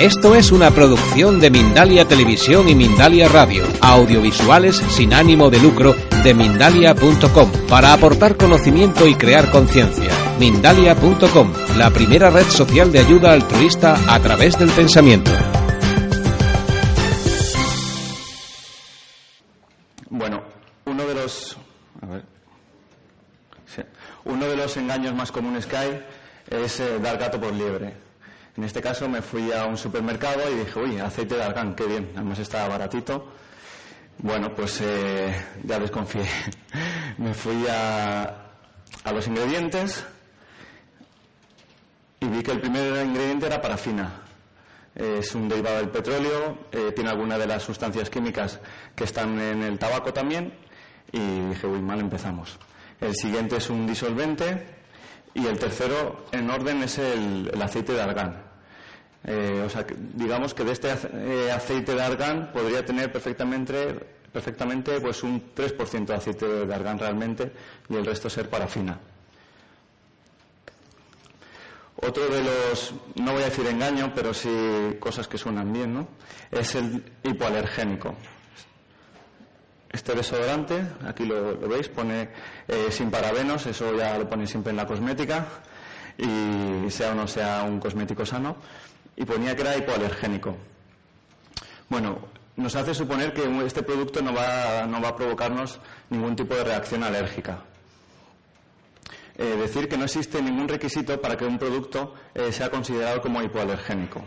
Esto es una producción de Mindalia Televisión y Mindalia Radio, audiovisuales sin ánimo de lucro de mindalia.com, para aportar conocimiento y crear conciencia. Mindalia.com, la primera red social de ayuda altruista a través del pensamiento. Bueno, uno de los a ver, uno de los engaños más comunes que hay es eh, dar gato por liebre. En este caso me fui a un supermercado y dije, uy, aceite de argán, qué bien, además estaba baratito. Bueno, pues eh, ya desconfié. me fui a, a los ingredientes y vi que el primer ingrediente era parafina. Es un derivado del petróleo, eh, tiene algunas de las sustancias químicas que están en el tabaco también y dije, uy, mal empezamos. El siguiente es un disolvente y el tercero en orden es el, el aceite de argán. Eh, o sea, digamos que de este eh, aceite de argán podría tener perfectamente, perfectamente pues un 3% de aceite de argán realmente y el resto ser parafina. Otro de los, no voy a decir engaño, pero sí cosas que suenan bien, ¿no? Es el hipoalergénico. Este desodorante, aquí lo, veis, pone eh, sin parabenos, eso ya lo pone siempre en la cosmética, y sea o no sea un cosmético sano y ponía que era hipoalergénico. Bueno, nos hace suponer que este producto no va, no va a provocarnos ningún tipo de reacción alérgica. Eh, decir que no existe ningún requisito para que un producto eh, sea considerado como hipoalergénico.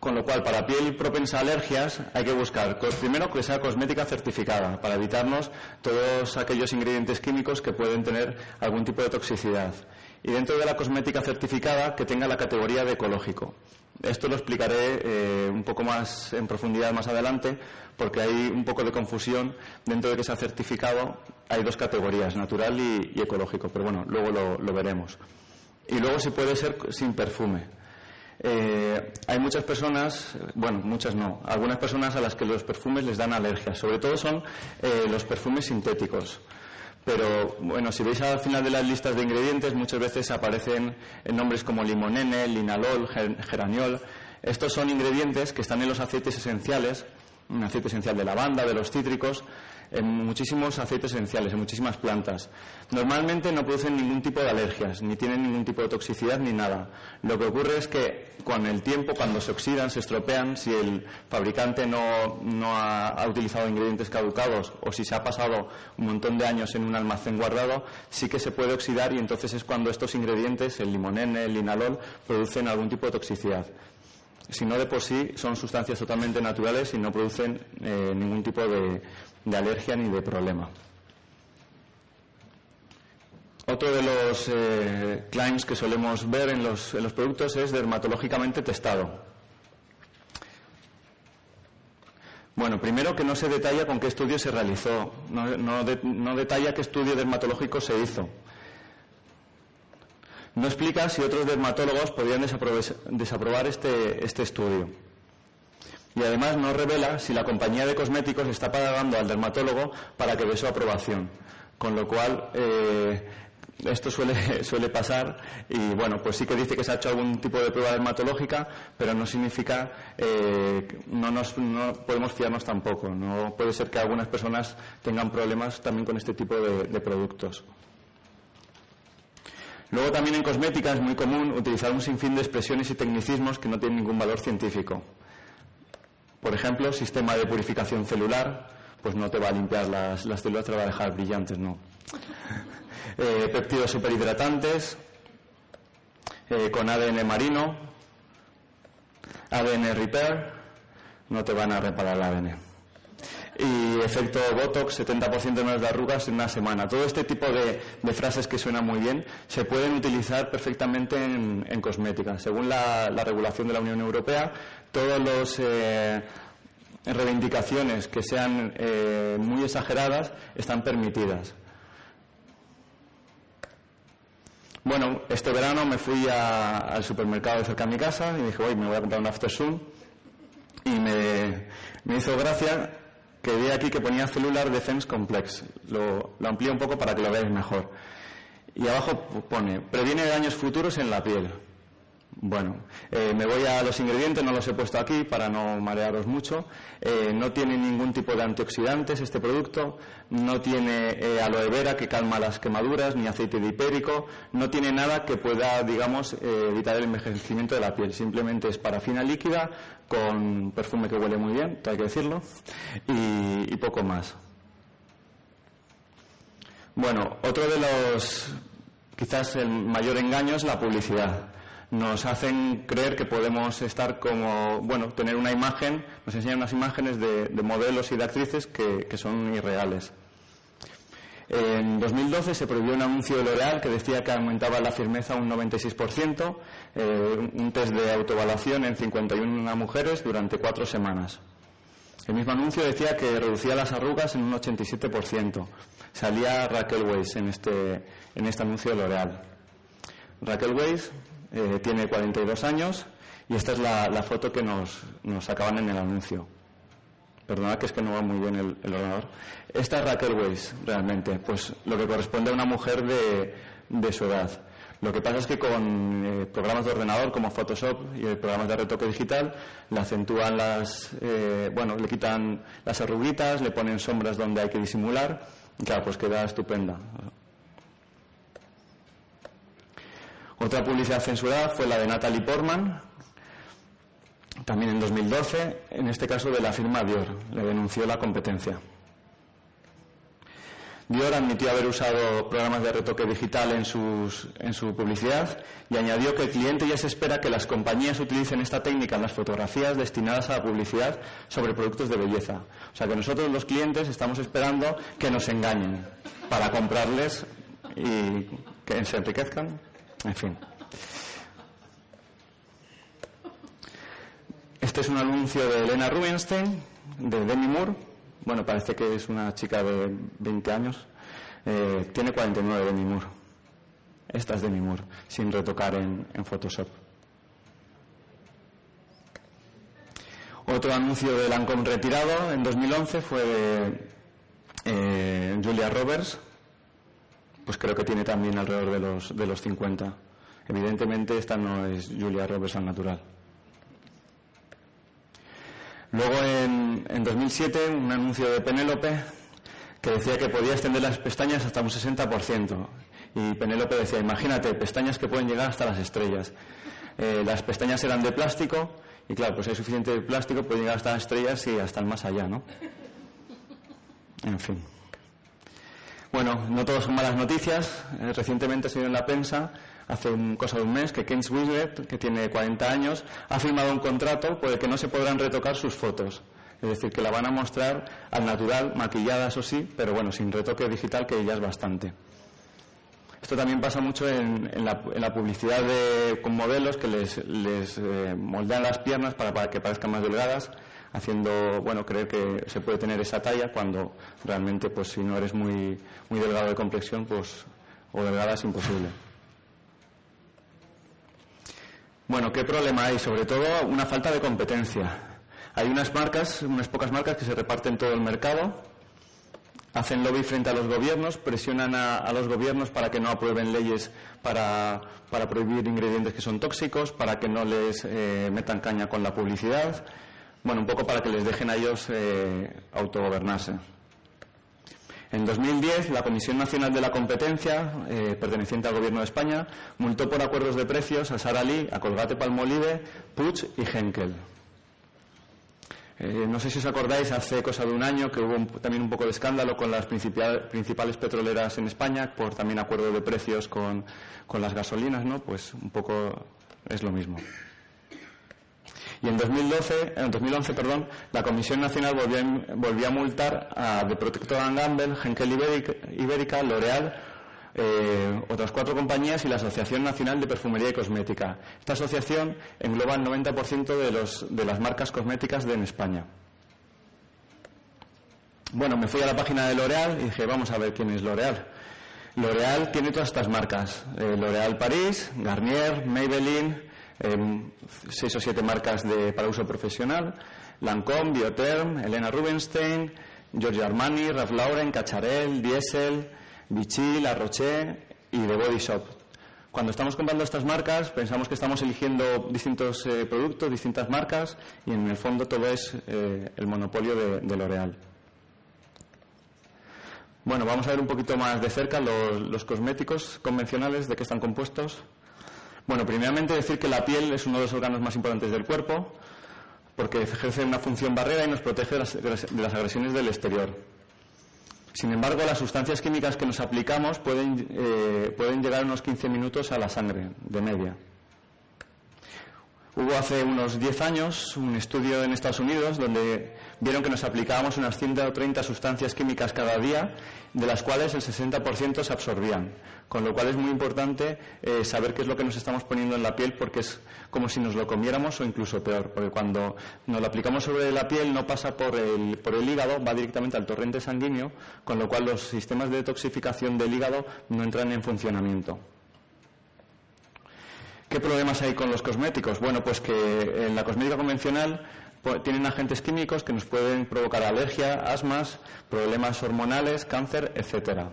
Con lo cual, para piel propensa a alergias, hay que buscar, primero, que sea cosmética certificada, para evitarnos todos aquellos ingredientes químicos que pueden tener algún tipo de toxicidad y dentro de la cosmética certificada que tenga la categoría de ecológico. Esto lo explicaré eh, un poco más en profundidad más adelante, porque hay un poco de confusión dentro de que sea certificado. Hay dos categorías, natural y, ecológico, pero bueno, luego lo, veremos. Y luego si puede ser sin perfume. Eh, hay muchas personas, bueno, muchas no, algunas personas a las que los perfumes les dan alergias, sobre todo son eh, los perfumes sintéticos. Pero bueno, si veis al final de las listas de ingredientes, muchas veces aparecen nombres como limonene, linalol, geraniol. Estos son ingredientes que están en los aceites esenciales, un aceite esencial de lavanda, de los cítricos, en muchísimos aceites esenciales, en muchísimas plantas. Normalmente no producen ningún tipo de alergias, ni tienen ningún tipo de toxicidad ni nada. Lo que ocurre es que con el tiempo, cuando se oxidan, se estropean, si el fabricante no, ha, utilizado ingredientes caducados o si se ha pasado un montón de años en un almacén guardado, sí que se puede oxidar y entonces es cuando estos ingredientes, el limonene, el linalol, producen algún tipo de toxicidad si no de por sí son sustancias totalmente naturales y no producen eh, ningún tipo de, de alergia ni de problema. Otro de los eh, claims que solemos ver en los, en los, productos es dermatológicamente testado. Bueno, primero que no se detalla con qué estudio se realizó, no, no, detalla qué estudio dermatológico se hizo. No explica si otros dermatólogos podían desaprobar este, este estudio y además no revela si la compañía de cosméticos está pagando al dermatólogo para que dé su aprobación. Con lo cual, eh, esto suele, pasar y bueno, pues sí que dice que se ha hecho algún tipo de prueba dermatológica, pero no significa, eh, no, nos, no podemos fiarnos tampoco. No puede ser que algunas personas tengan problemas también con este tipo de productos. Luego también en cosmética es muy común utilizar un sinfín de expresiones y tecnicismos que no tienen ningún valor científico. Por ejemplo, sistema de purificación celular, pues no te va a limpiar las, células, te va a dejar brillantes, no. Eh, péptidos superhidratantes, eh, con ADN marino, ADN repair, no te van a reparar el ADN. Y efecto Botox, 70% menos de arrugas en una semana. Todo este tipo de, frases que suenan muy bien se pueden utilizar perfectamente en, cosmética. Según la, regulación de la Unión Europea, todas las eh, reivindicaciones que sean eh, muy exageradas están permitidas. Bueno, este verano me fui al supermercado de cerca de mi casa y dije, hoy me voy a comprar un Aftersun. Y me, me hizo gracia que vi aquí que ponía Cellular Defense Complex. Lo, amplío un poco para que lo veáis mejor. Y abajo pone, previene daños futuros en la piel. Bueno, eh, me voy a los ingredientes, no los he puesto aquí para no marearos mucho. Eh, no tiene ningún tipo de antioxidantes este producto, no tiene eh, aloe vera que calma las quemaduras, ni aceite de hipérico, no tiene nada que pueda, digamos, evitar el envejecimiento de la piel. Simplemente es parafina líquida con perfume que huele muy bien, hay que decirlo, y poco más. Bueno, otro de los, quizás el mayor engaño es la publicidad nos hacen creer que podemos estar como, bueno, tener una imagen, nos enseñan unas imágenes de, modelos y de actrices que, son irreales. En 2012 se prohibió un anuncio de L'Oreal que decía que aumentaba la firmeza un 96%, eh, un test de autoevaluación en 51 mujeres durante cuatro semanas. El mismo anuncio decía que reducía las arrugas en un 87%. Salía Raquel Weiss en este, en este anuncio de L'Oreal. Raquel Weiss eh, tiene 42 años y esta es la, foto que nos, nos, acaban en el anuncio. Perdona que es que no va muy bien el, ordenador. Esta es Raquel Weiss, realmente, pues lo que corresponde a una mujer de, su edad. Lo que pasa es que con eh, programas de ordenador como Photoshop y programas de retoque digital le acentúan las, eh, bueno, le quitan las arruguitas, le ponen sombras donde hay que disimular y claro, pues queda estupenda. Otra publicidad censurada fue la de Natalie Portman, también en 2012, en este caso de la firma Dior, le denunció la competencia. Dior admitió haber usado programas de retoque digital en, en su publicidad y añadió que el cliente ya se espera que las compañías utilicen esta técnica en las fotografías destinadas a la publicidad sobre productos de belleza. O sea que nosotros los clientes estamos esperando que nos engañen para comprarles y que se enriquezcan en fin. Este es un anuncio de Elena Rubinstein, de Demi Moore. Bueno, parece que es una chica de 20 años. Eh, tiene 49 Demi Moore. Esta es Demi Moore, sin retocar en, Photoshop. Otro anuncio de Lancome retirado en 2011 fue de eh, Julia Roberts, pues creo que tiene también alrededor de los, de los 50. Evidentemente esta no es Julia Roberts al natural. Luego en, en 2007 un anuncio de Penélope que decía que podía extender las pestañas hasta un 60%. Y Penélope decía, imagínate, pestañas que pueden llegar hasta las estrellas. Eh, las pestañas eran de plástico y claro, pues hay suficiente plástico, puede llegar hasta las estrellas y hasta el más allá, ¿no? En fin. Bueno, no todos son malas noticias. Eh, recientemente ha sido en la prensa, hace un, cosa de un mes, que Kate Winslet, que tiene 40 años, ha firmado un contrato por el que no se podrán retocar sus fotos. Es decir, que la van a mostrar al natural, maquillada, eso sí, pero bueno, sin retoque digital, que ya es bastante. Esto también pasa mucho en, la, publicidad con modelos que les, eh, moldean las piernas para que parezcan más delgadas haciendo, bueno, creer que se puede tener esa talla cuando realmente, pues si no eres muy, muy delgado de complexión, pues, o delgada es imposible. Bueno, ¿qué problema hay? Sobre todo una falta de competencia. Hay unas marcas, unas pocas marcas que se reparten todo el mercado, hacen lobby frente a los gobiernos, presionan a, los gobiernos para que no aprueben leyes para, para, prohibir ingredientes que son tóxicos, para que no les eh, metan caña con la publicidad, bueno, un poco para que les dejen a ellos eh, autogobernarse. En 2010, la Comisión Nacional de la Competencia, eh, perteneciente al Gobierno de España, multó por acuerdos de precios a Sara Lee, a Colgate Palmolive, Puig y Henkel. Eh, no sé si os acordáis, hace cosa de un año que hubo también un poco de escándalo con las principales petroleras en España por también acuerdo de precios con, con las gasolinas, ¿no? Pues un poco es lo mismo. Y en 2012, en 2011, perdón, la Comisión Nacional volvió, a multar a The Protector Gamble, Henkel Ibérica, L'Oreal, eh, otras cuatro compañías y la Asociación Nacional de Perfumería y Cosmética. Esta asociación engloba el 90% de, los, de las marcas cosméticas de en España. Bueno, me fui a la página de L'Oreal y dije, vamos a ver quién es L'Oreal. L'Oreal tiene todas estas marcas. Eh, L'Oreal París, Garnier, Maybelline, em, seis o siete marcas de, para uso profesional, Lancôme, Biotherm, Elena Rubinstein, Giorgio Armani, Ralph Lauren, Cacharel, Diesel, Vichy, La Roche y The Body Shop. Cuando estamos comprando estas marcas pensamos que estamos eligiendo distintos eh, productos, distintas marcas y en el fondo todo es eh, el monopolio de, de L'Oreal. Bueno, vamos a ver un poquito más de cerca los, cosméticos convencionales, de qué están compuestos. Bueno, primeramente decir que la piel es uno de los órganos más importantes del cuerpo, porque ejerce una función barrera y nos protege de las, agresiones del exterior. Sin embargo, las sustancias químicas que nos aplicamos pueden, eh, pueden llegar unos 15 minutos a la sangre, de media. Hubo hace unos 10 años un estudio en Estados Unidos donde vieron que nos aplicábamos unas 130 sustancias químicas cada día, de las cuales el 60% se absorbían. Con lo cual es muy importante eh, saber qué es lo que nos estamos poniendo en la piel porque es como si nos lo comiéramos o incluso peor, porque cuando nos lo aplicamos sobre la piel no pasa por el, por el hígado, va directamente al torrente sanguíneo, con lo cual los sistemas de detoxificación del hígado no entran en funcionamiento. ¿Qué problemas hay con los cosméticos? Bueno, pues que en la cosmética convencional tienen agentes químicos que nos pueden provocar alergia, asmas, problemas hormonales, cáncer, etcétera.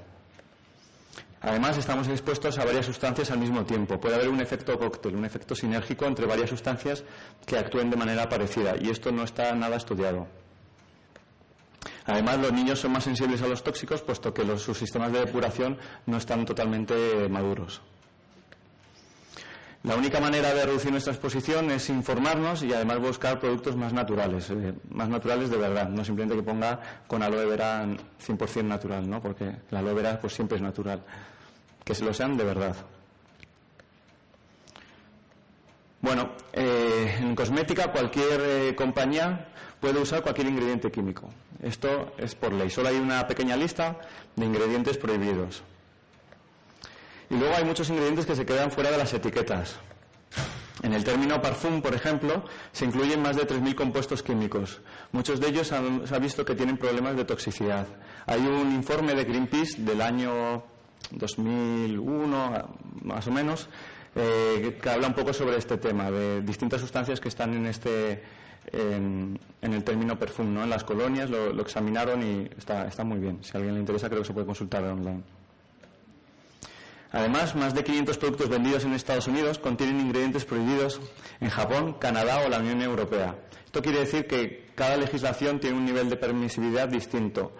Además, estamos expuestos a varias sustancias al mismo tiempo. Puede haber un efecto cóctel, un efecto sinérgico entre varias sustancias que actúen de manera parecida, y esto no está nada estudiado. Además, los niños son más sensibles a los tóxicos, puesto que sus sistemas de depuración no están totalmente maduros. La única manera de reducir nuestra exposición es informarnos y además buscar productos más naturales, eh, más naturales de verdad, no simplemente que ponga con aloe vera 100% natural, ¿no? porque la aloe vera pues siempre es natural, que se lo sean de verdad. Bueno, eh, en cosmética cualquier eh, compañía puede usar cualquier ingrediente químico. Esto es por ley. Solo hay una pequeña lista de ingredientes prohibidos. Y luego hay muchos ingredientes que se quedan fuera de las etiquetas. En el término parfum, por ejemplo, se incluyen más de 3.000 compuestos químicos. Muchos de ellos se ha visto que tienen problemas de toxicidad. Hay un informe de Greenpeace del año 2001, más o menos, eh, que habla un poco sobre este tema, de distintas sustancias que están en este en, el término perfume, ¿no? En las colonias lo, examinaron y está, está muy bien. Si a alguien le interesa, creo que se puede consultar online. Además, más de 500 productos vendidos en Estados Unidos contienen ingredientes prohibidos en Japón, Canadá o la Unión Europea. Esto quiere decir que cada legislación tiene un nivel de permisibilidad distinto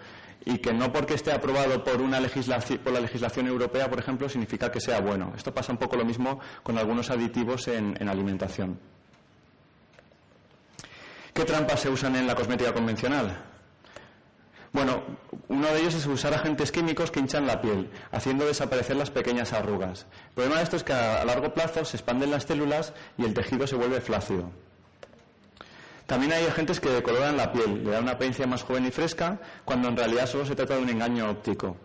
y que no porque esté aprobado por, una por la legislación europea, por ejemplo, significa que sea bueno. Esto pasa un poco lo mismo con algunos aditivos en alimentación. ¿Qué trampas se usan en la cosmética convencional? Bueno, uno de ellos es usar agentes químicos que hinchan la piel, haciendo desaparecer las pequeñas arrugas. El problema de esto es que a largo plazo se expanden las células y el tejido se vuelve flácido. También hay agentes que decoloran la piel, le dan una apariencia más joven y fresca, cuando en realidad solo se trata de un engaño óptico.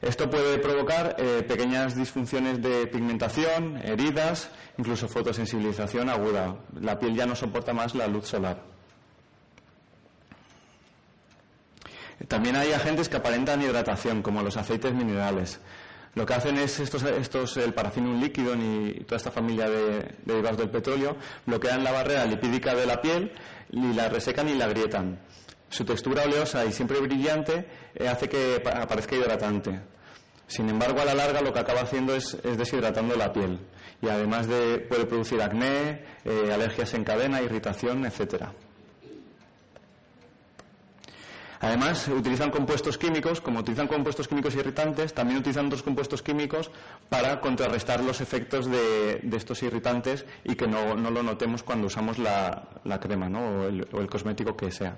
Esto puede provocar eh, pequeñas disfunciones de pigmentación, heridas, incluso fotosensibilización aguda. La piel ya no soporta más la luz solar. También hay agentes que aparentan hidratación, como los aceites minerales. Lo que hacen es estos, estos el parafino líquido y toda esta familia de, derivados del petróleo bloquean la barrera lipídica de la piel y la resecan y la agrietan. Su textura oleosa y siempre brillante eh, hace que aparezca hidratante. Sin embargo, a la larga lo que acaba haciendo es, deshidratando la piel y además de, puede producir acné, eh, alergias en cadena, irritación, etcétera. Además, utilizan compuestos químicos, como utilizan compuestos químicos irritantes, también utilizan otros compuestos químicos para contrarrestar los efectos de, estos irritantes y que no, lo notemos cuando usamos la, crema o, el, cosmético que sea.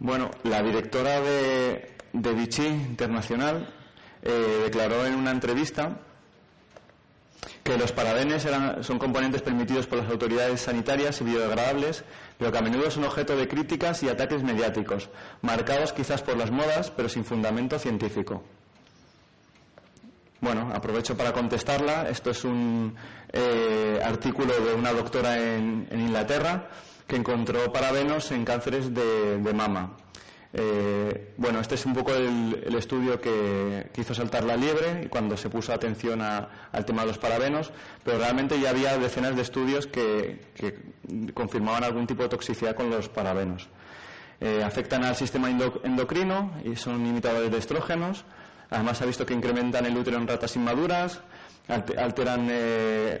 Bueno, la directora de, Vichy Internacional eh, declaró en una entrevista que los parabenes son componentes permitidos por las autoridades sanitarias y biodegradables, pero que a menudo son objeto de críticas y ataques mediáticos, marcados quizás por las modas, pero sin fundamento científico. Bueno, aprovecho para contestarla. Esto es un eh, artículo de una doctora en, Inglaterra que encontró parabenos en cánceres de mama. Eh, bueno, este es un poco el, estudio que, hizo saltar la liebre cuando se puso atención al tema de los parabenos, pero realmente ya había decenas de estudios que, confirmaban algún tipo de toxicidad con los parabenos. Eh, afectan al sistema endocrino y son imitadores de estrógenos. Además, se ha visto que incrementan el útero en ratas inmaduras, alteran, eh,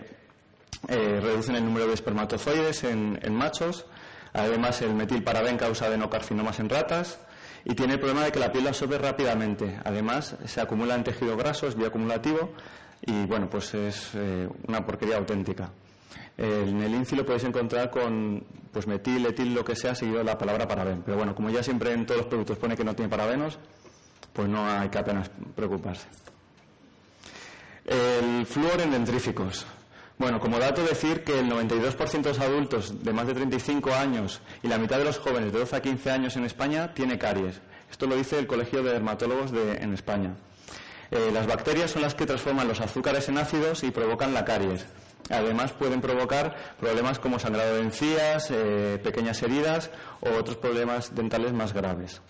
reducen el número de espermatozoides en, en machos Además, el metilparaben causa adenocarcinomas en ratas y tiene el problema de que la piel la absorbe rápidamente. Además, se acumula en tejido graso, es bioacumulativo y, bueno, pues es eh, una porquería auténtica. En el INCI lo podéis encontrar con pues metil, etil, lo que sea, seguido de la palabra paraben. Pero bueno, como ya siempre en todos los productos pone que no tiene parabenos, pues no hay que apenas preocuparse. El flúor en dentríficos. Bueno, como dato decir que el 92% de los adultos de más de 35 años y la mitad de los jóvenes de 12 a 15 años en España tiene caries. Esto lo dice el Colegio de Dermatólogos en España. Eh, las bacterias son las que transforman los azúcares en ácidos y provocan la caries. Además pueden provocar problemas como sangrado de encías, eh, pequeñas heridas o otros problemas dentales más graves.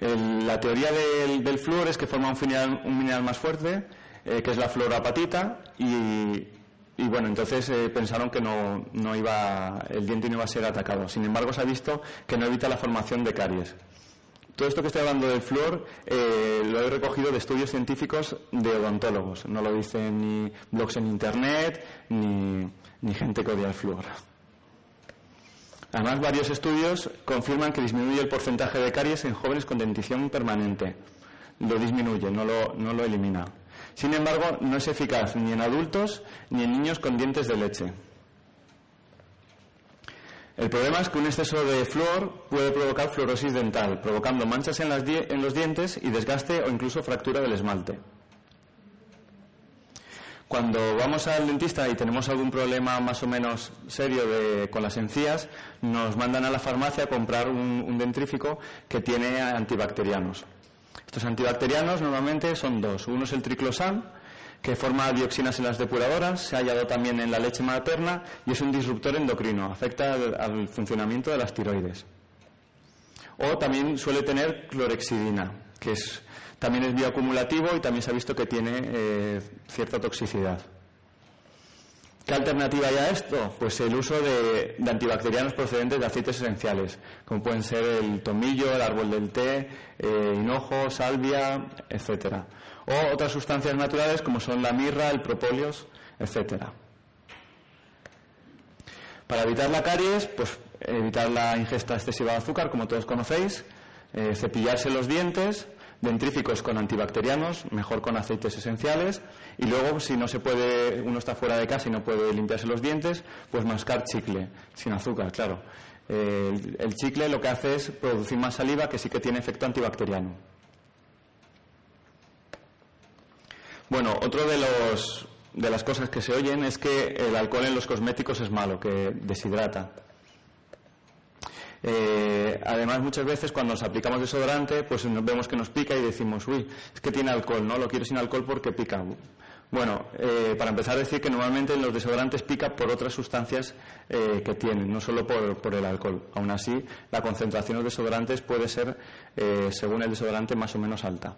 la teoría del, del flúor es que forma un un mineral más fuerte eh, que es la fluorapatita, y, y bueno, entonces eh, pensaron que no, no, iba, el diente no iba a ser atacado. Sin embargo, se ha visto que no evita la formación de caries. Todo esto que estoy hablando del flúor eh, lo he recogido de estudios científicos de odontólogos. No lo dicen ni blogs en internet ni, ni gente que odia el flúor. Además, varios estudios confirman que disminuye el porcentaje de caries en jóvenes con dentición permanente. Lo disminuye, no lo, no lo elimina. Sin embargo, no es eficaz ni en adultos ni en niños con dientes de leche. El problema es que un exceso de flúor puede provocar fluorosis dental, provocando manchas en, los dientes y desgaste o incluso fractura del esmalte. Cuando vamos al dentista y tenemos algún problema más o menos serio con las encías, nos mandan a la farmacia a comprar un, un dentrífico que tiene antibacterianos. Estos antibacterianos normalmente son dos. Uno es el triclosan, que forma dioxinas en las depuradoras, se ha hallado también en la leche materna y es un disruptor endocrino, afecta al, funcionamiento de las tiroides. O también suele tener clorexidina, que también es bioacumulativo y también se ha visto que tiene eh, cierta toxicidad. ¿Qué alternativa hay a esto? Pues el uso de, antibacterianos procedentes de aceites esenciales, como pueden ser el tomillo, el árbol del té, eh, hinojo, salvia, etcétera. O otras sustancias naturales como son la mirra, el propóleos, etcétera. Para evitar la caries, pues evitar la ingesta excesiva de azúcar, como todos conocéis, eh, cepillarse los dientes, dentríficos con antibacterianos, mejor con aceites esenciales, y luego, si no se puede, uno está fuera de casa y no puede limpiarse los dientes, pues mascar chicle, sin azúcar, claro. el, chicle lo que hace es producir más saliva que sí que tiene efecto antibacteriano. Bueno, otro de los de las cosas que se oyen es que el alcohol en los cosméticos es malo, que deshidrata. Eh, además, muchas veces cuando nos aplicamos desodorante, pues vemos que nos pica y decimos, uy, es que tiene alcohol, ¿no? Lo quiero sin alcohol porque pica. Bueno, eh, para empezar decir que normalmente los desodorantes pica por otras sustancias eh, que tienen, no solo por, el alcohol. Aún así, la concentración de desodorantes puede ser, según el desodorante, más o menos alta.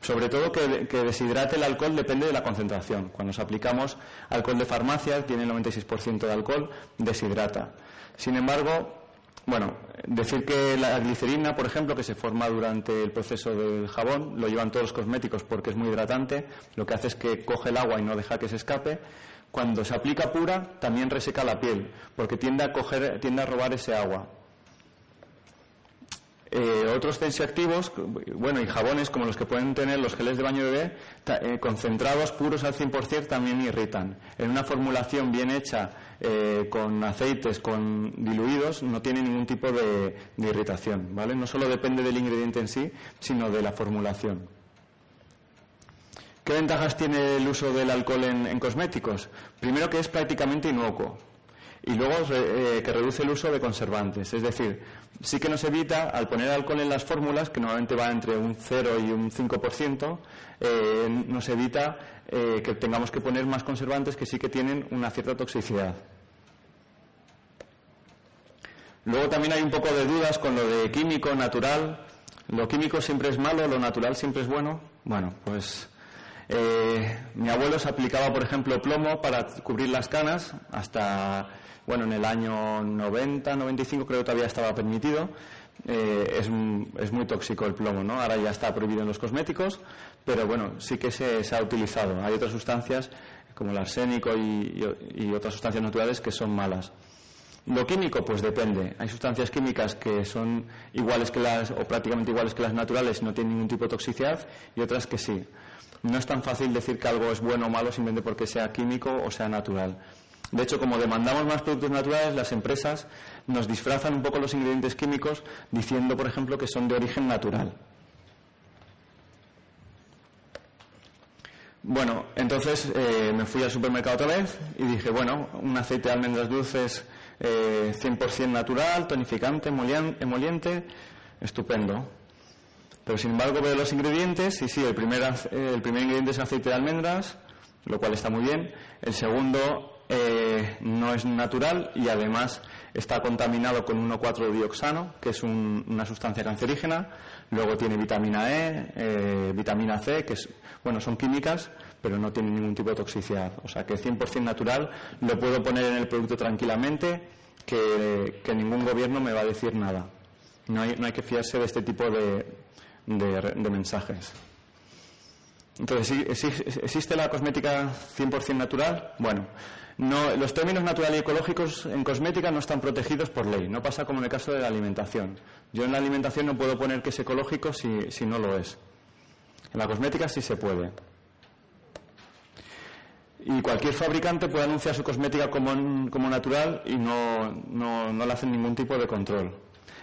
Sobre todo que, que, deshidrate el alcohol depende de la concentración. Cuando nos aplicamos alcohol de farmacia, tiene el 96% de alcohol, deshidrata. Sin embargo, bueno, decir que la glicerina, por ejemplo, que se forma durante el proceso del jabón, lo llevan todos los cosméticos porque es muy hidratante, lo que hace es que coge el agua y no deja que se escape. Cuando se aplica pura, también reseca la piel, porque tiende a, coger, tiende a robar ese agua. Eh, otros tensioactivos, bueno, y jabones como los que pueden tener los geles de baño bebé, eh, concentrados puros al 100% también irritan. En una formulación bien hecha eh, con aceites, con diluidos, no tiene ningún tipo de, irritación, ¿vale? No solo depende del ingrediente en sí, sino de la formulación. ¿Qué ventajas tiene el uso del alcohol en, cosméticos? Primero que es prácticamente inocuo y luego eh, que reduce el uso de conservantes. Es decir, sí que nos evita, al poner alcohol en las fórmulas, que normalmente va entre un 0 y un 5%, eh, nos evita eh, que tengamos que poner más conservantes que sí que tienen una cierta toxicidad. Luego también hay un poco de dudas con lo de químico, natural. ¿Lo químico siempre es malo? ¿Lo natural siempre es bueno? Bueno, pues eh, mi abuelo se aplicaba, por ejemplo, plomo para cubrir las canas hasta, bueno, en el año 90, 95 creo que todavía estaba permitido. Eh, es, muy tóxico el plomo, ¿no? Ahora ya está prohibido en los cosméticos, pero bueno, sí que se, ha utilizado. Hay otras sustancias como el arsénico y, otras sustancias naturales que son malas. Lo químico, pues depende. Hay sustancias químicas que son iguales que las, o prácticamente iguales que las naturales, y no tienen ningún tipo de toxicidad, y otras que sí. No es tan fácil decir que algo es bueno o malo simplemente porque sea químico o sea natural. De hecho, como demandamos más productos naturales, las empresas nos disfrazan un poco los ingredientes químicos diciendo, por ejemplo, que son de origen natural. Bueno, entonces eh, me fui al supermercado otra vez y dije, bueno, un aceite de almendras dulces eh, 100% natural, tonificante, emoliente, estupendo. Pero sin embargo veo los ingredientes y sí, el primer, eh, el primer ingrediente es aceite de almendras, lo cual está muy bien. El segundo eh, no es natural y además está contaminado con 1,4-dioxano, que es una sustancia cancerígena. Luego tiene vitamina E, eh, vitamina C, que es, bueno, son químicas, pero no tienen ningún tipo de toxicidad. O sea que 100% natural lo puedo poner en el producto tranquilamente, que, que ningún gobierno me va a decir nada. No hay, no hay que fiarse de este tipo de, de, mensajes. Entonces, ¿existe la cosmética 100% natural? Bueno, no, los términos natural y ecológicos en cosmética no están protegidos por ley. No pasa como en el caso de la alimentación. Yo en la alimentación no puedo poner que es ecológico si, si no lo es. En la cosmética sí se puede. Y cualquier fabricante puede anunciar su cosmética como, como natural y no, no, no le hacen ningún tipo de control.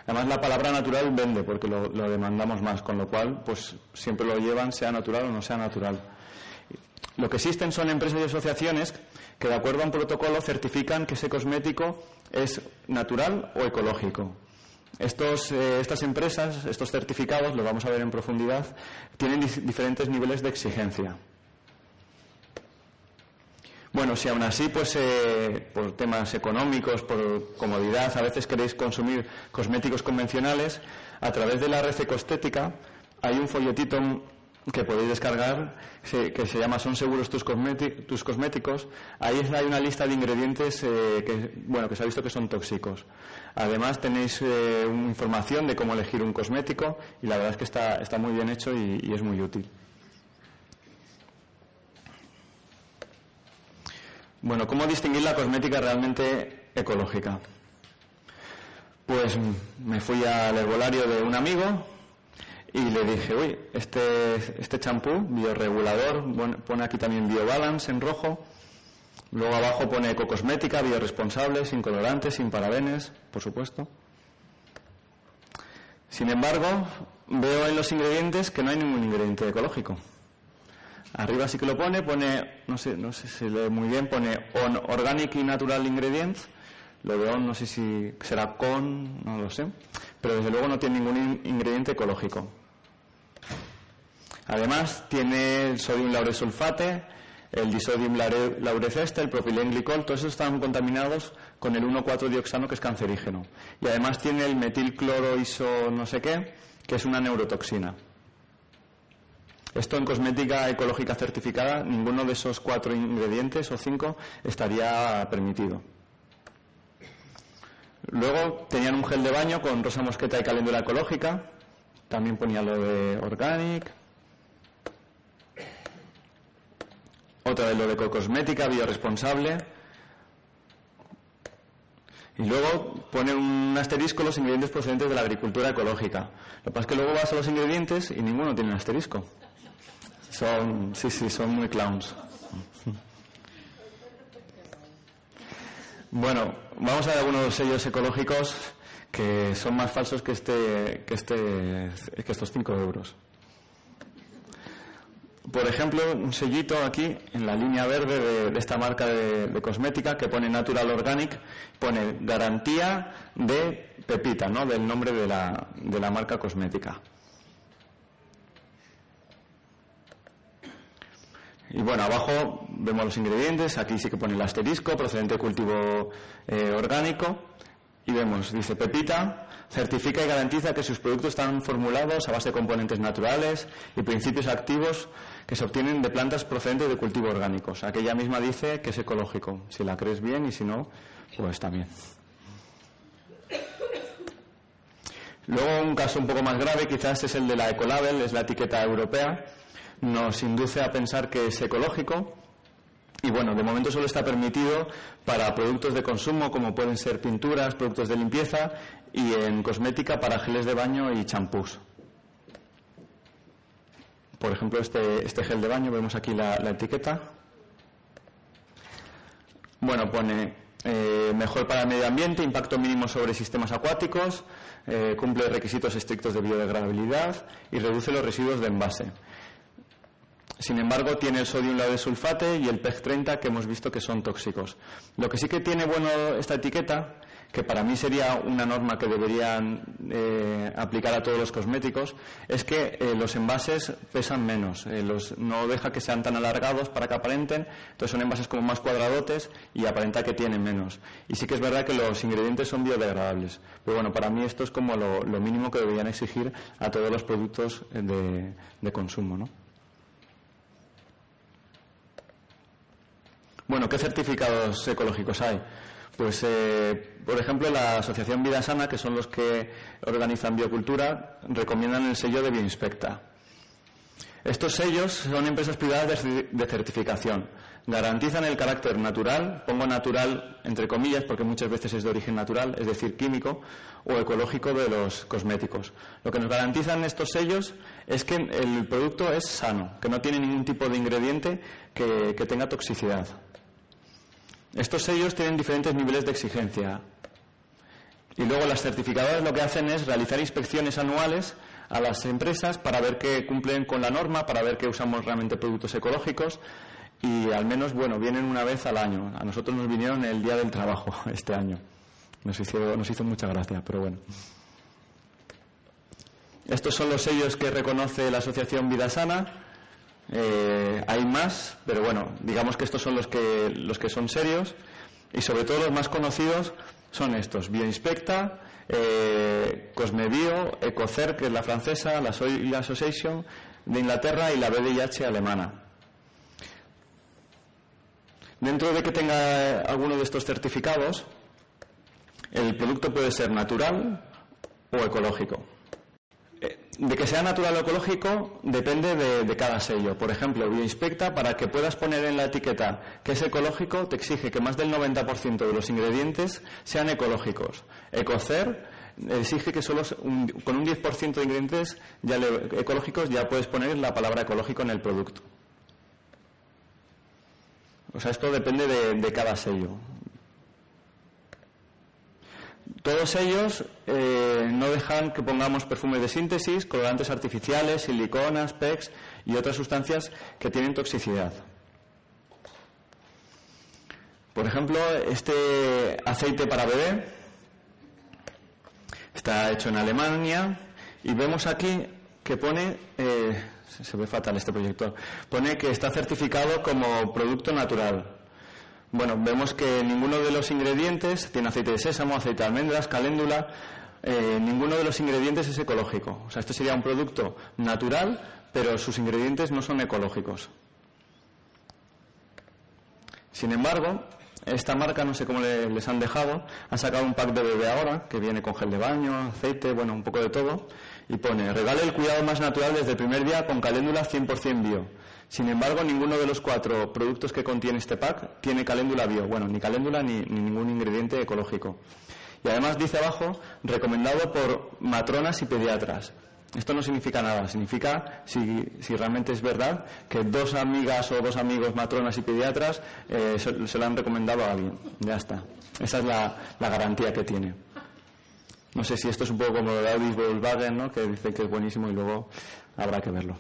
Además, la palabra natural vende porque lo, demandamos más, con lo cual, pues siempre lo llevan, sea natural o no sea natural. Lo que existen son empresas y asociaciones que, de acuerdo a un protocolo, certifican que ese cosmético es natural o ecológico. Eh, estas empresas, estos certificados, lo vamos a ver en profundidad, tienen diferentes niveles de exigencia. Bueno, si aún así, pues eh, por temas económicos, por comodidad, a veces queréis consumir cosméticos convencionales, a través de la red ecostética hay un folletito que podéis descargar que se llama Son seguros tus, cosméticos. Ahí hay una lista de ingredientes eh, que, bueno, que se ha visto que son tóxicos. Además tenéis eh, información de cómo elegir un cosmético y la verdad es que está, está muy bien hecho y es muy útil. Bueno, ¿cómo distinguir la cosmética realmente ecológica? Pues me fui al herbolario de un amigo y le dije, uy, este, este champú, bioregulador, pone aquí también biobalance en rojo, luego abajo pone ecocosmética, bioresponsable, sin colorantes, sin parabenes, por supuesto. Sin embargo, veo en los ingredientes que no hay ningún ingrediente ecológico. Arriba sí que lo pone, pone, no sé, no sé si lee muy bien, pone on organic y natural ingredients. Lo de on no sé si será con, no lo sé. Pero desde luego no tiene ningún ingrediente ecológico. Además tiene el sodium lauresulfate, el disodium laureceste, el propilenglicol, todos esos están contaminados con el 1,4-dioxano que es cancerígeno. Y además tiene el metilcloroiso no sé qué, que es una neurotoxina. Esto en cosmética ecológica certificada, ninguno de esos cuatro ingredientes o cinco estaría permitido. Luego tenían un gel de baño con rosa mosqueta y caléndula ecológica. También ponía lo de organic. Otra de lo de cosmética bioresponsable. Y luego pone un asterisco los ingredientes procedentes de la agricultura ecológica. Lo que pasa es que luego vas a los ingredientes y ninguno tiene un asterisco. Son, sí, sí, son muy clowns. Bueno, vamos a ver algunos sellos ecológicos que son más falsos que este, que este, que estos 5 euros. por ejemplo, un sellito aquí en la línea verde de, esta marca de, cosmética que pone Natural Organic, pone garantía de Pepita, ¿no? Del nombre de la, de la marca cosmética. Y bueno, abajo vemos los ingredientes, aquí sí que pone el asterisco, procedente de cultivo eh, orgánico, y vemos, dice Pepita, certifica y garantiza que sus productos están formulados a base de componentes naturales y principios activos que se obtienen de plantas procedentes de cultivo orgánicos. Aquella misma dice que es ecológico. Si la crees bien y si no, pues también. Luego un caso un poco más grave quizás es el de la Ecolabel, es la etiqueta europea. Nos induce a pensar que es ecológico, y bueno, de momento solo está permitido para productos de consumo como pueden ser pinturas, productos de limpieza y en cosmética para geles de baño y champús. Por ejemplo, este, este gel de baño, vemos aquí la, etiqueta. Bueno, pone eh, mejor para el medio ambiente, impacto mínimo sobre sistemas acuáticos, eh, cumple requisitos estrictos de biodegradabilidad y reduce los residuos de envase. Sin embargo, tiene el sodio de sulfate y el PEG 30 que hemos visto que son tóxicos. Lo que sí que tiene bueno esta etiqueta, que para mí sería una norma que deberían eh, aplicar a todos los cosméticos, es que eh, los envases pesan menos. Eh, no deja que sean tan alargados para que aparenten, entonces son envases como más cuadradotes y aparenta que tienen menos. Y sí que es verdad que los ingredientes son biodegradables. Pero bueno, para mí esto es como lo, mínimo que deberían exigir a todos los productos de, de consumo, ¿no? Bueno, ¿qué certificados ecológicos hay? Pues, eh, por ejemplo, la Asociación Vida Sana, que son los que organizan biocultura, recomiendan el sello de Bioinspecta. Estos sellos son empresas privadas de certificación. Garantizan el carácter natural, pongo natural entre comillas porque muchas veces es de origen natural, es decir, químico o ecológico de los cosméticos. Lo que nos garantizan estos sellos es que el producto es sano, que no tiene ningún tipo de ingrediente que tenga toxicidad. Estos sellos tienen diferentes niveles de exigencia. Y luego las certificadoras lo que hacen es realizar inspecciones anuales a las empresas para ver que cumplen con la norma, para ver que usamos realmente productos ecológicos y al menos, bueno, vienen una vez al año. A nosotros nos vinieron el día del trabajo este año. Nos hizo, nos hizo mucha gracia, pero bueno. Estos son los sellos que reconoce la Asociación Vida Sana eh, hay más, pero bueno, digamos que estos son los que, los que son serios y sobre todo los más conocidos son estos, Bioinspecta, eh, Cosmebio, Ecocer, que es la francesa, la Soil Association de Inglaterra y la BDIH alemana. Dentro de que tenga alguno de estos certificados, el producto puede ser natural o ecológico de que sea natural o ecológico depende de, cada sello. Por ejemplo, Bioinspecta, para que puedas poner en la etiqueta que es ecológico, te exige que más del 90% de los ingredientes sean ecológicos. Ecocer exige que solo con un 10% de ingredientes ya ecológicos ya puedes poner la palabra ecológico en el producto. O sea, esto depende de cada sello. Todos ellos eh, no dejan que pongamos perfumes de síntesis, colorantes artificiales, siliconas, PEX y otras sustancias que tienen toxicidad. Por ejemplo, este aceite para bebé está hecho en Alemania y vemos aquí que pone, eh, se ve fatal este proyector, pone que está certificado como producto natural. Bueno, vemos que ninguno de los ingredientes tiene aceite de sésamo, aceite de almendras, caléndula, eh, ninguno de los ingredientes es ecológico. O sea, esto sería un producto natural, pero sus ingredientes no son ecológicos. Sin embargo, esta marca, no sé cómo les han dejado, ha sacado un pack de bebé ahora, que viene con gel de baño, aceite, bueno, un poco de todo, y pone, regale el cuidado más natural desde el primer día con caléndula 100% bio. Sin embargo, ninguno de los cuatro productos que contiene este pack tiene caléndula bio. Bueno, ni caléndula ni, ningún ingrediente ecológico. Y además dice abajo, recomendado por matronas y pediatras. Esto no significa nada, significa, si, realmente es verdad, que dos amigas o dos amigos matronas y pediatras eh, se, lo han recomendado a alguien. Ya está. Esa es la, garantía que tiene. No sé si esto es un poco como lo de Audi Volkswagen, ¿no? que dice que es buenísimo y luego habrá que verlo.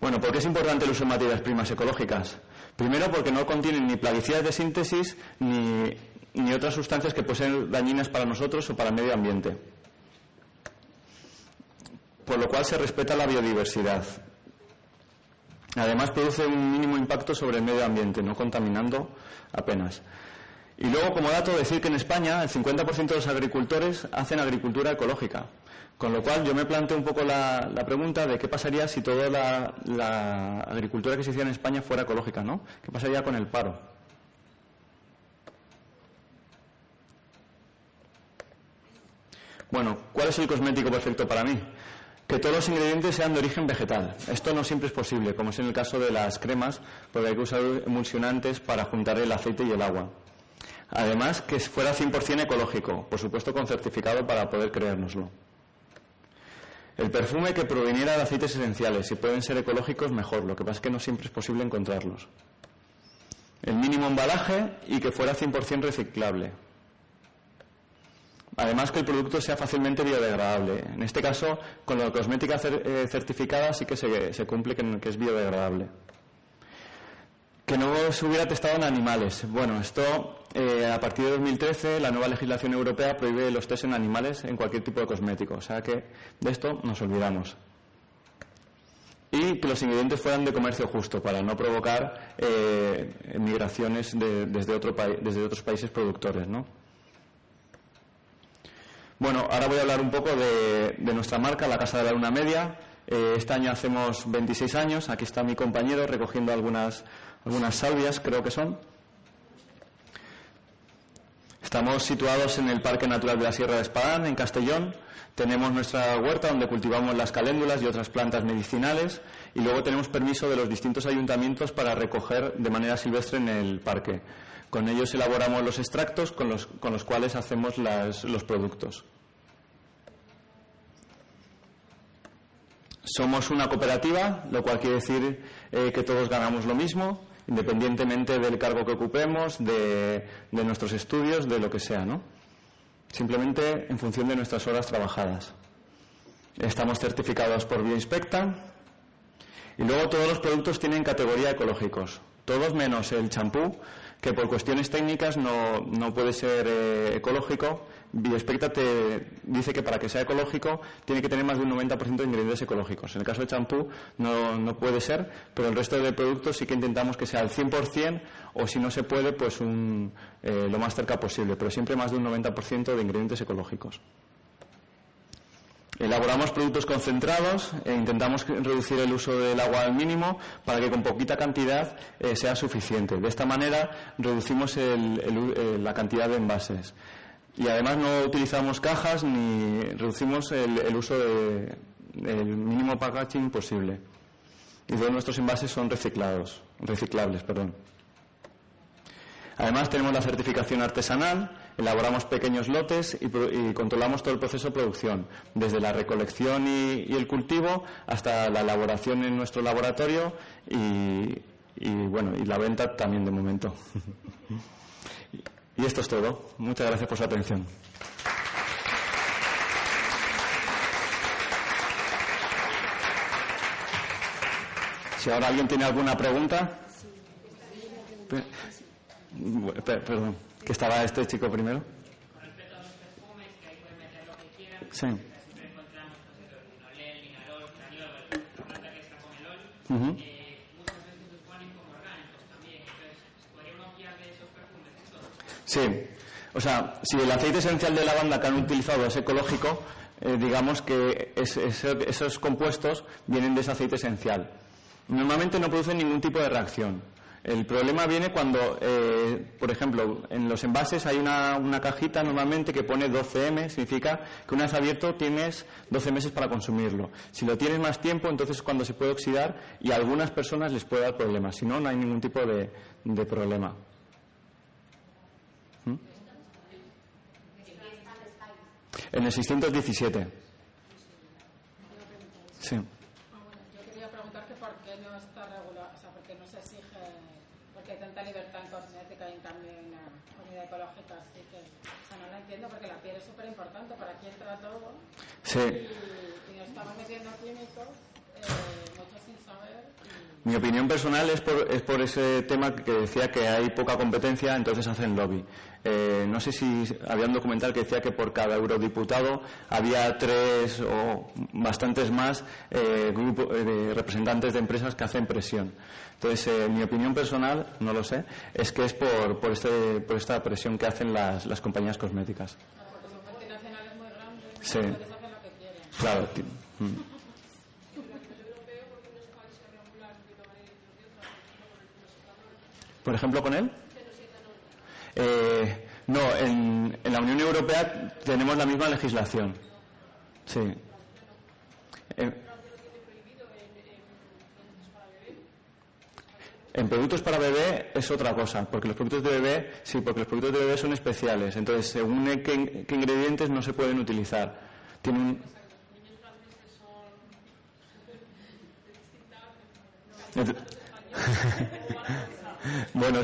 Bueno, ¿por qué es importante el uso de materias primas ecológicas? Primero, porque no contienen ni plaguicidas de síntesis ni, ni otras sustancias que pueden ser dañinas para nosotros o para el medio ambiente. Por lo cual se respeta la biodiversidad. Además, produce un mínimo impacto sobre el medio ambiente, no contaminando apenas. Y luego, como dato, decir que en España el 50% de los agricultores hacen agricultura ecológica. Con lo cual, yo me planteo un poco la, pregunta de qué pasaría si toda la, agricultura que se hiciera en España fuera ecológica, ¿no? ¿Qué pasaría con el paro? Bueno, ¿cuál es el cosmético perfecto para mí? Que todos los ingredientes sean de origen vegetal. Esto no siempre es posible, como es en el caso de las cremas, porque hay que usar emulsionantes para juntar el aceite y el agua. Además, que fuera 100% ecológico, por supuesto con certificado para poder creérnoslo. El perfume que proveniera de aceites esenciales, si pueden ser ecológicos, mejor. Lo que pasa es que no siempre es posible encontrarlos. El mínimo embalaje y que fuera 100% reciclable. Además que el producto sea fácilmente biodegradable. En este caso, con la cosmética eh, certificada sí que se, cumple que es biodegradable que no se hubiera testado en animales. Bueno, esto eh, a partir de 2013 la nueva legislación europea prohíbe los test en animales en cualquier tipo de cosmético, o sea que de esto nos olvidamos. Y que los ingredientes fueran de comercio justo para no provocar eh, migraciones desde, otro desde otros países productores, ¿no? Bueno, ahora voy a hablar un poco de, de nuestra marca, la Casa de la Luna Media. Eh, este año hacemos 26 años. Aquí está mi compañero recogiendo algunas algunas salvias creo que son. Estamos situados en el Parque Natural de la Sierra de Espadán, en Castellón. Tenemos nuestra huerta donde cultivamos las caléndulas y otras plantas medicinales y luego tenemos permiso de los distintos ayuntamientos para recoger de manera silvestre en el parque. Con ellos elaboramos los extractos con los, con los cuales hacemos los productos. Somos una cooperativa, lo cual quiere decir eh, que todos ganamos lo mismo independientemente del cargo que ocupemos, de, nuestros estudios, de lo que sea, ¿no? Simplemente en función de nuestras horas trabajadas. Estamos certificados por Bioinspecta y luego todos los productos tienen categoría ecológicos, todos menos el champú, que por cuestiones técnicas no, no puede ser eh, ecológico. Biospecta te dice que para que sea ecológico tiene que tener más de un 90% de ingredientes ecológicos. En el caso de champú no, no, puede ser, pero el resto de productos sí que intentamos que sea al 100% o si no se puede, pues un, eh, lo más cerca posible, pero siempre más de un 90% de ingredientes ecológicos. Elaboramos productos concentrados e intentamos reducir el uso del agua al mínimo para que con poquita cantidad eh, sea suficiente. De esta manera reducimos eh, la cantidad de envases. Y además no utilizamos cajas ni reducimos el, uso del mínimo packaging posible. Y todos nuestros envases son reciclados, reciclables, perdón. Además tenemos la certificación artesanal elaboramos pequeños lotes y, controlamos todo el proceso de producción, desde la recolección y, el cultivo hasta la elaboración en nuestro laboratorio y, bueno y la venta también de momento. y esto es todo. Muchas gracias por su atención. Si ahora alguien tiene alguna pregunta. Perdón. ¿Que estaba este chico primero? Con respecto a los perfumes, que ahí pueden meter lo que quieran. Sí. Siempre encontramos pues, el linolel, linalol, traniol, la planta que está con el ol. Uh -huh. eh, muchas veces se ponen como orgánicos también. Entonces, ¿se podría uno fiar de esos perfumes Sí. O sea, si el aceite esencial de lavanda que han utilizado es ecológico, eh, digamos que es, es, esos compuestos vienen de ese aceite esencial. Normalmente no producen ningún tipo de reacción. El problema viene cuando, eh, por ejemplo, en los envases hay una, cajita normalmente que pone 12M, significa que una vez abierto tienes 12 meses para consumirlo. Si lo tienes más tiempo, entonces es cuando se puede oxidar y a algunas personas les puede dar problemas. Si no, no hay ningún tipo de problema. En el 617. Sí. libertad en cosmética y también en comida ecológica, así que no la entiendo porque la piel es súper importante, para aquí entra todo. Sí. Y, y, nos estamos metiendo químicos. Mi opinión personal es por, es por ese tema que decía que hay poca competencia, entonces hacen lobby. Eh, no sé si había un documental que decía que por cada eurodiputado había tres o bastantes más eh, grupo, eh, de representantes de empresas que hacen presión. Entonces, eh, mi opinión personal, no lo sé, es que es por, por, este, por esta presión que hacen las, las compañías cosméticas. Porque son multinacionales muy grandes. Sí. Hacen lo que quieren. Claro. mm. Por ejemplo, con él. Eh, no, en, en la Unión Europea tenemos la misma legislación. Sí. En, productos para bebé es otra cosa, porque los productos de bebé, sí, porque los productos de bebé son especiales. Entonces, según qué, qué ingredientes no se pueden utilizar. Tiene un, bueno,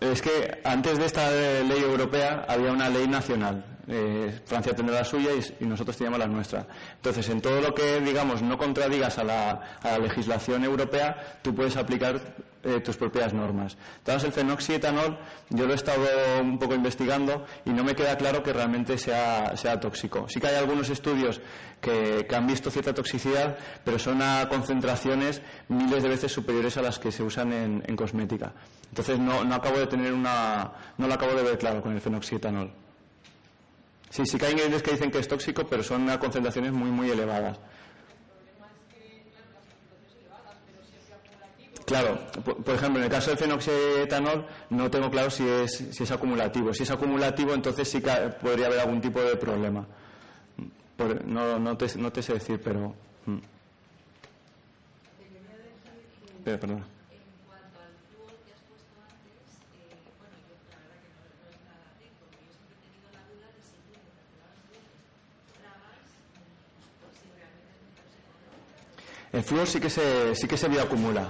es, que antes de esta ley europea había una ley nacional. Eh, Francia tendrá la suya y, y nosotros teníamos la nuestra. Entonces, en todo lo que, digamos, no contradigas a la, a la legislación europea, tú puedes aplicar eh, tus propias normas. Entonces, el fenoxietanol, yo lo he estado un poco investigando y no me queda claro que realmente sea, sea tóxico. Sí que hay algunos estudios que, han visto cierta toxicidad, pero son a concentraciones miles de veces superiores a las que se usan en, en cosmética. Entonces, no, no acabo de tener una, no lo acabo de ver claro con el fenoxietanol. Sí, sí que hay ingredientes que dicen que es tóxico, pero son a concentraciones muy, muy elevadas. Claro, por, ejemplo, en el caso del fenoxietanol no tengo claro si es, si es acumulativo. Si es acumulativo, entonces sí podría haber algún tipo de problema. Por- no, no, te, no te sé decir, pero... mm. Pero, perdona. El flúor sí que se, sí que se bioacumula.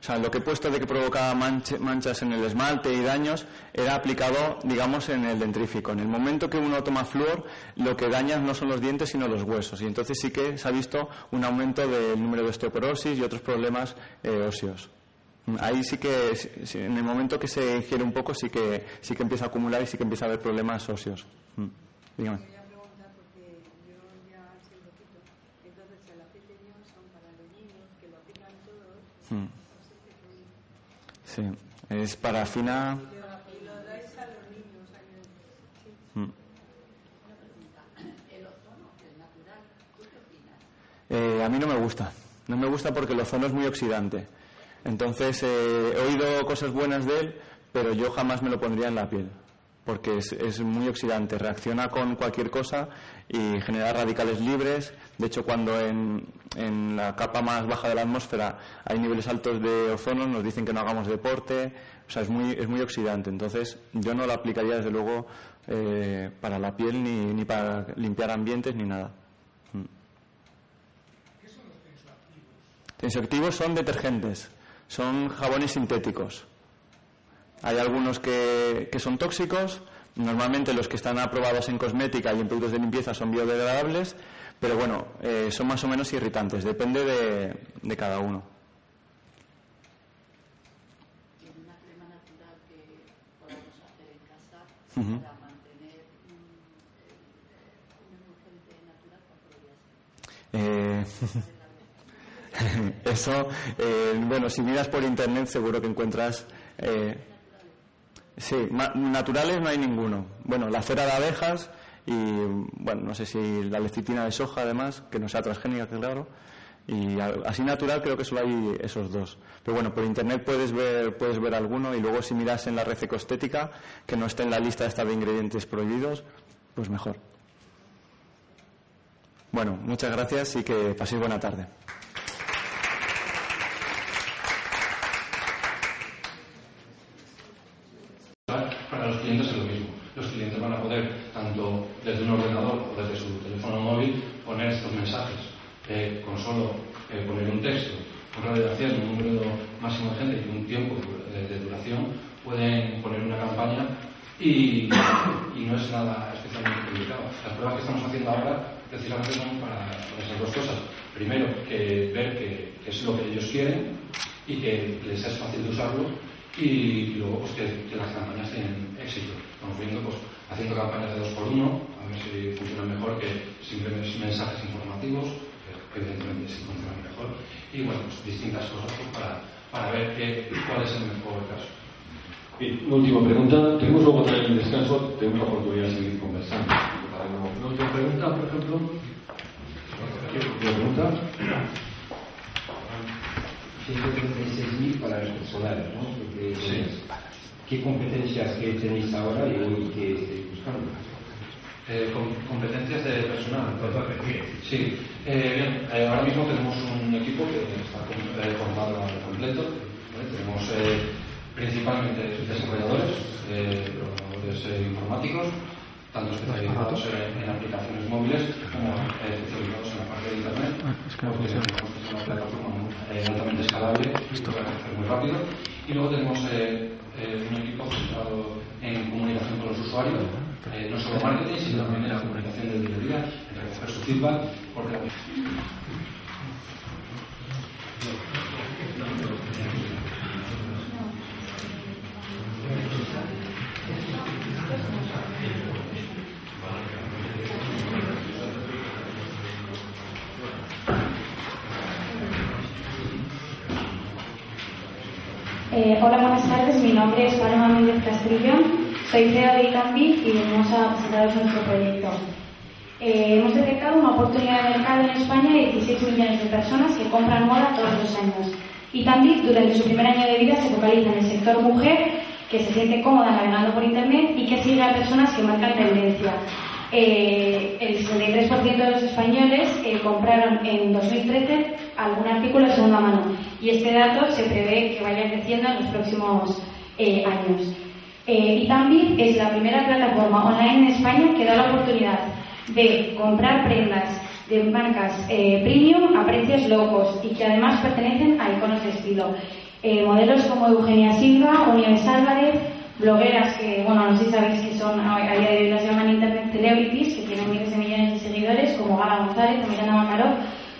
O sea, lo que he puesto de que provocaba manch- manchas en el esmalte y daños era aplicado, digamos, en el dentrífico. En el momento que uno toma flúor, lo que daña no son los dientes, sino los huesos. Y entonces sí que se ha visto un aumento del número de osteoporosis y otros problemas eh, óseos. Ahí sí que, en el momento que se ingiere un poco, sí que, sí que empieza a acumular y sí que empieza a haber problemas óseos. Mm. Dígame. Quería Sí, es parafina. Eh, a mí no me gusta. No me gusta porque el ozono es muy oxidante. Entonces, eh, he oído cosas buenas de él, pero yo jamás me lo pondría en la piel. Porque es, es muy oxidante, reacciona con cualquier cosa y genera radicales libres. De hecho, cuando en, en la capa más baja de la atmósfera hay niveles altos de ozono, nos dicen que no hagamos deporte. O sea, es muy, es muy oxidante. Entonces, yo no lo aplicaría, desde luego, eh, para la piel ni, ni para limpiar ambientes ni nada. Mm. Tensioactivos son detergentes, son jabones sintéticos. Hay algunos que, que son tóxicos, normalmente los que están aprobados en cosmética y en productos de limpieza son biodegradables, pero bueno, eh, son más o menos irritantes, depende de, de cada uno. Tiene una crema natural que podamos hacer en casa Ujú. para mantener el- un emulgente natural, ¿cuál podría ser? Eh, eso, eh, bueno, si miras por internet seguro que encuentras... eh, sí, naturales no hay ninguno. Bueno, la cera de abejas y, bueno, no sé si la lecitina de soja además, que no sea transgénica, claro. Y así natural creo que solo hay esos dos. Pero bueno, por internet puedes ver, puedes ver alguno y luego si miras en la red ecostética, que no esté en la lista esta de ingredientes prohibidos, pues mejor. Bueno, muchas gracias y que paséis buena tarde. Para los clientes es lo mismo. Los clientes van a poder, tanto desde un ordenador o desde su teléfono móvil, poner estos mensajes. Eh, con solo eh, poner un texto, un redacción, un número máximo de gente y un tiempo de, de duración, pueden poner una campaña y, y no es nada especialmente complicado. Las pruebas que estamos haciendo ahora precisamente son para esas dos cosas. Primero, que ver que, es lo que ellos quieren y que les es fácil de usarlo y, luego pues, que, las campañas tienen éxito. Estamos viendo pues, haciendo campañas de dos por uno, a ver si funcionan mejor que simplemente mensajes informativos, que evidentemente sí funcionan mejor, y bueno, pues distintas cosas pues, para, para ver qué, cuál es el mejor caso. Bien, última pregunta. Tenemos luego también el descanso, tenemos la oportunidad de seguir conversando. Una última pregunta, por ejemplo. ¿Una pregunta? 136.000 para el personal, ¿no? Porque, Sí. ¿Qué competencias que tenéis ahora y hoy que estáis buscando? Eh, com- competencias de personal. Sí, eh, bien, eh, ahora mismo tenemos un equipo que está formado al completo. ¿vale? Tenemos principalmente desarrolladores, programadores informáticos, tanto especializados en, en aplicaciones móviles como especializados en la parte de Internet. porque tenemos una plataforma eh, altamente escalable y puede crecer muy rápido. Y luego tenemos eh, eh, un equipo centrado en comunicación con los usuarios, no solo marketing, sino también en la comunicación del día a día, en recoger su feedback, porque Eh, hola, buenas tardes. Mi nombre es Paloma Méndez Castrillón. Soy CEO de Icambi y venimos a presentaros nuestro proyecto. Eh, hemos detectado una oportunidad de mercado en España de 16 millones de personas que compran moda todos los años. Icambi, durante su primer año de vida, se focaliza en el sector mujer, que se siente cómoda navegando por Internet y que sigue a personas que marcan tendencia. Eh, el 63% de los españoles eh, compraron en 2013 algún artículo de segunda mano y este dato se prevé que vaya creciendo en los próximos eh, años. Eh, Itambi es la primera plataforma online en España que da la oportunidad de comprar prendas de marcas eh, premium a precios locos y que además pertenecen a iconos de estilo. Eh, modelos como Eugenia Silva, Unives Álvarez, blogueras que, bueno, no sé si sabéis que son, a día de hoy las llaman Internet Celebrities, que tienen miles de millones de seguidores, como Gala González o Miranda Makarov,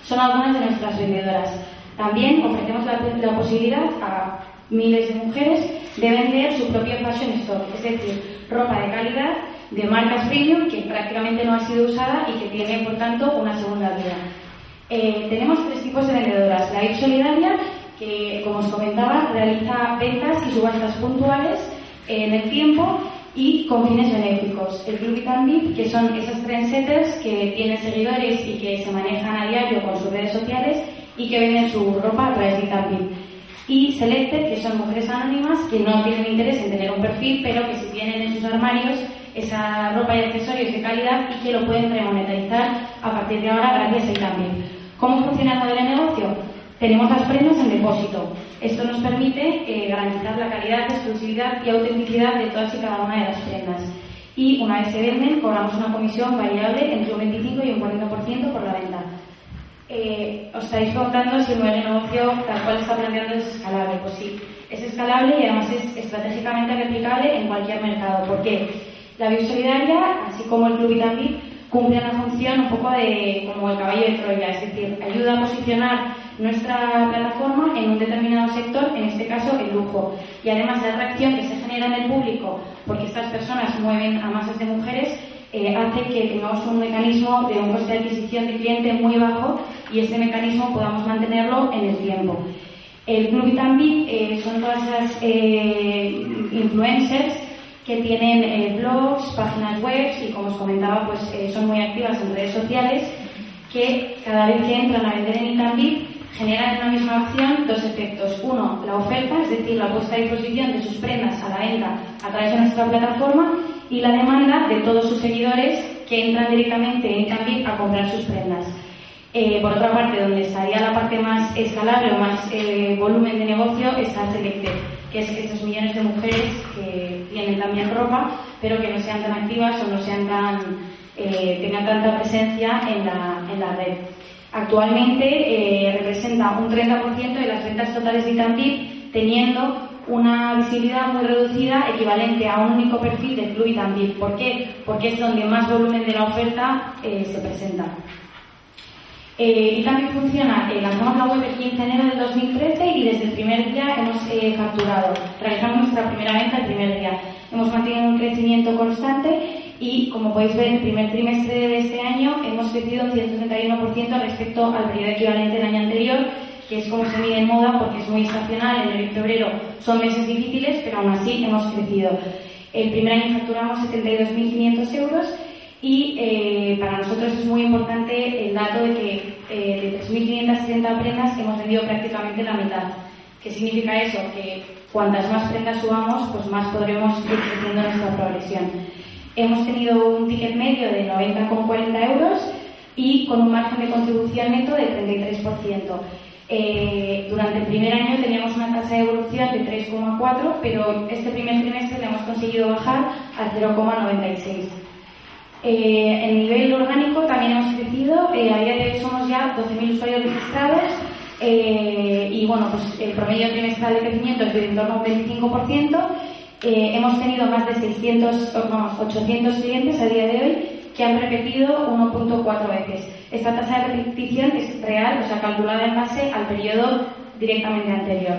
son algunas de nuestras vendedoras. También ofrecemos la, la posibilidad a miles de mujeres de vender su propio fashion store, es decir, ropa de calidad de marcas premium que prácticamente no ha sido usada y que tiene, por tanto, una segunda vida. Eh, tenemos tres tipos de vendedoras. La IP Solidaria, que, como os comentaba, realiza ventas y subastas puntuales en el tiempo y con fines benéficos. El Club Itambip, que son esas trendsetters que tienen seguidores y que se manejan a diario con sus redes sociales y que venden su ropa a través de Itambip. Y Selected, que son mujeres anónimas que no tienen interés en tener un perfil, pero que si tienen en sus armarios esa ropa y accesorios de calidad y que lo pueden remonetizar a partir de ahora gracias a Itambip. ¿Cómo funciona el modelo de negocio? Tenemos las prendas en depósito. Esto nos permite eh, garantizar la calidad, exclusividad y autenticidad de todas y cada una de las prendas. Y una vez se venden, cobramos una comisión variable entre un 25 y un 40% por la venta. Eh, os estáis preguntando si el modelo de negocio tal cual está planteando es escalable. Pues sí, es escalable y además es estratégicamente replicable en cualquier mercado. ¿Por qué? La biosolidaria, así como el Club Itambip, cumple una función un poco de como el caballo de Troya, es decir, ayuda a posicionar nuestra plataforma en un determinado sector, en este caso el lujo. Y además la atracción que se genera en el público, porque estas personas mueven a masas de mujeres, eh, hace que tengamos un mecanismo de un coste de adquisición de cliente muy bajo y este mecanismo podamos mantenerlo en el tiempo. El Club Itambit eh, son todas esas eh, influencers que tienen eh, blogs, páginas web y como os comentaba pues eh, son muy activas en redes sociales que cada vez que entran a vender en Itambit generan en una misma acción dos efectos. Uno, la oferta, es decir, la puesta a disposición de sus prendas a la venta a través de nuestra plataforma y la demanda de todos sus seguidores que entran directamente en Itambit a comprar sus prendas. Eh, por otra parte, donde estaría la parte más escalable o más eh, volumen de negocio está Selected, que es esos millones de mujeres que tienen también ropa, pero que no sean tan activas o no sean tan, eh, tengan tanta presencia en la, en la red. Actualmente eh, representa un 30% de las ventas totales de Itambit, teniendo una visibilidad muy reducida equivalente a un único perfil de and Bit. ¿Por qué? Porque es donde más volumen de la oferta eh, se presenta. Eh, y también funciona, lanzamos la web el 15 de enero del 2013 y desde el primer día hemos eh, facturado. Realizamos nuestra primera venta el primer día. Hemos mantenido un crecimiento constante y, como podéis ver, el primer trimestre de este año hemos crecido un 131% respecto al periodo equivalente del año anterior, que es como se mide en moda porque es muy estacional, enero y febrero son meses difíciles, pero aún así hemos crecido. El primer año facturamos 72.500 euros y eh, para nosotros es muy importante el dato de que eh, de 3.570 prendas hemos vendido prácticamente la mitad. ¿Qué significa eso? Que cuantas más prendas subamos, pues más podremos ir creciendo nuestra progresión. Hemos tenido un ticket medio de 90,40 euros y con un margen de contribución neto del 33%. Eh, durante el primer año teníamos una tasa de evolución de 3,4, pero este primer trimestre le hemos conseguido bajar al 0,96. Eh, en nivel orgánico también hemos crecido, eh, a día de hoy somos ya 12.000 usuarios registrados eh, y bueno, pues el promedio trimestral de crecimiento es de en torno a un 25%. Eh, hemos tenido más de 600, vamos, 800 clientes a día de hoy que han repetido 1.4 veces. Esta tasa de repetición es real, o sea, calculada en base al periodo directamente anterior.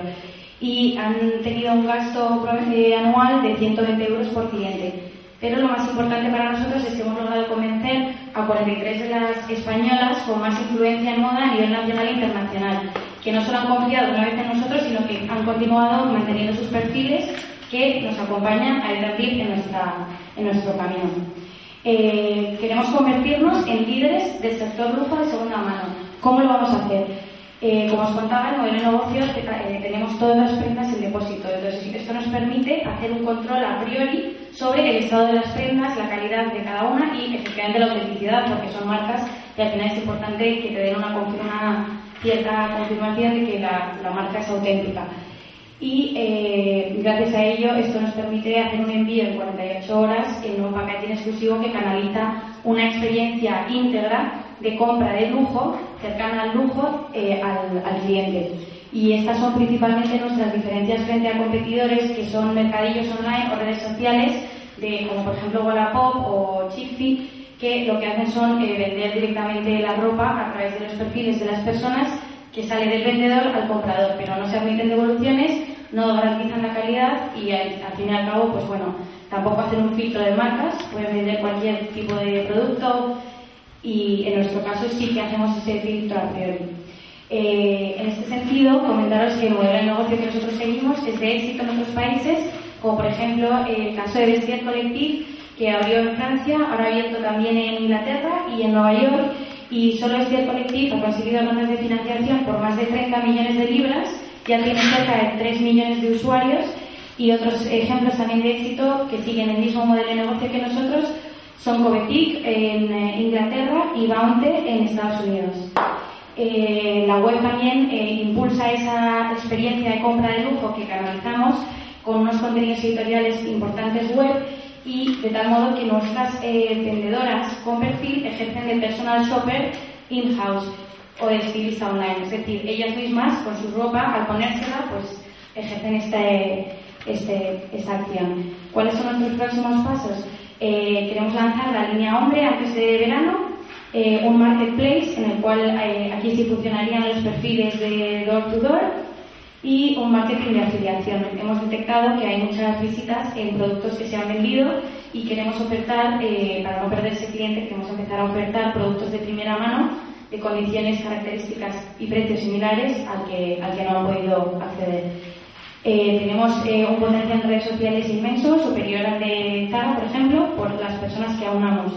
Y han tenido un gasto eh, anual de 120 euros por cliente. Pero lo más importante para nosotros es que hemos logrado convencer a 43 de las españolas con más influencia en moda a nivel nacional e internacional, que no solo han confiado una vez en nosotros, sino que han continuado manteniendo sus perfiles que nos acompañan a ir en, nuestra, en nuestro camino. Eh, queremos convertirnos en líderes del sector lujo de segunda mano. ¿Cómo lo vamos a hacer? Eh, como os contaba, en modelo de negocio eh, tenemos todas las prendas en depósito. Entonces, esto nos permite hacer un control a priori sobre el estado de las prendas, la calidad de cada una y efectivamente la autenticidad, porque son marcas y al final es importante que te den una, una cierta confirmación de que la, la marca es auténtica. Y eh, gracias a ello, esto nos permite hacer un envío en 48 horas en un paquete exclusivo que canaliza una experiencia íntegra de compra de lujo, cercana al lujo, eh, al, al, cliente. Y estas son principalmente nuestras diferencias frente a competidores que son mercadillos online o redes sociales, de, como por ejemplo Wallapop o Chiffy, que lo que hacen son eh, vender directamente la ropa a través de los perfiles de las personas que sale del vendedor al comprador, pero no se admiten devoluciones, no garantizan la calidad y al, fin y al cabo, pues bueno, tampoco hacen un filtro de marcas, pueden vender cualquier tipo de producto, y en nuestro caso sí que hacemos ese filtro a priori. Eh, en este sentido, comentaros que el modelo de negocio que nosotros seguimos es de éxito en otros países, como por ejemplo el caso de Vestiaire Collective, que abrió en Francia, ahora ha abierto también en Inglaterra y en Nueva York, y solo Vestiaire Collective ha conseguido rondas de financiación por más de 30 millones de libras, ya tiene cerca de 3 millones de usuarios, y otros ejemplos también de éxito que siguen el mismo modelo de negocio que nosotros, son Covetic en eh, Inglaterra y Bounty en Estados Unidos. Eh, la web también eh, impulsa esa experiencia de compra de lujo que canalizamos con unos contenidos editoriales importantes web y de tal modo que nuestras vendedoras con perfil ejercen de personal shopper in-house o de estilista online. Es decir, ellas mismas con su ropa, al ponérsela, pues ejercen este, este, esta acción. ¿Cuáles son nuestros próximos pasos? Eh, queremos lanzar la línea hombre antes de verano, eh, un marketplace en el cual eh, aquí sí funcionarían los perfiles de door to door y un marketing de afiliación. Hemos detectado que hay muchas visitas en productos que se han vendido y queremos ofertar, para no perder ese cliente, queremos empezar a ofertar productos de primera mano de condiciones, características y precios similares al que, al que no ha podido acceder. Eh, tenemos eh, un potencial en redes sociales inmenso, superior al de Zara, por ejemplo, por las personas que aunamos.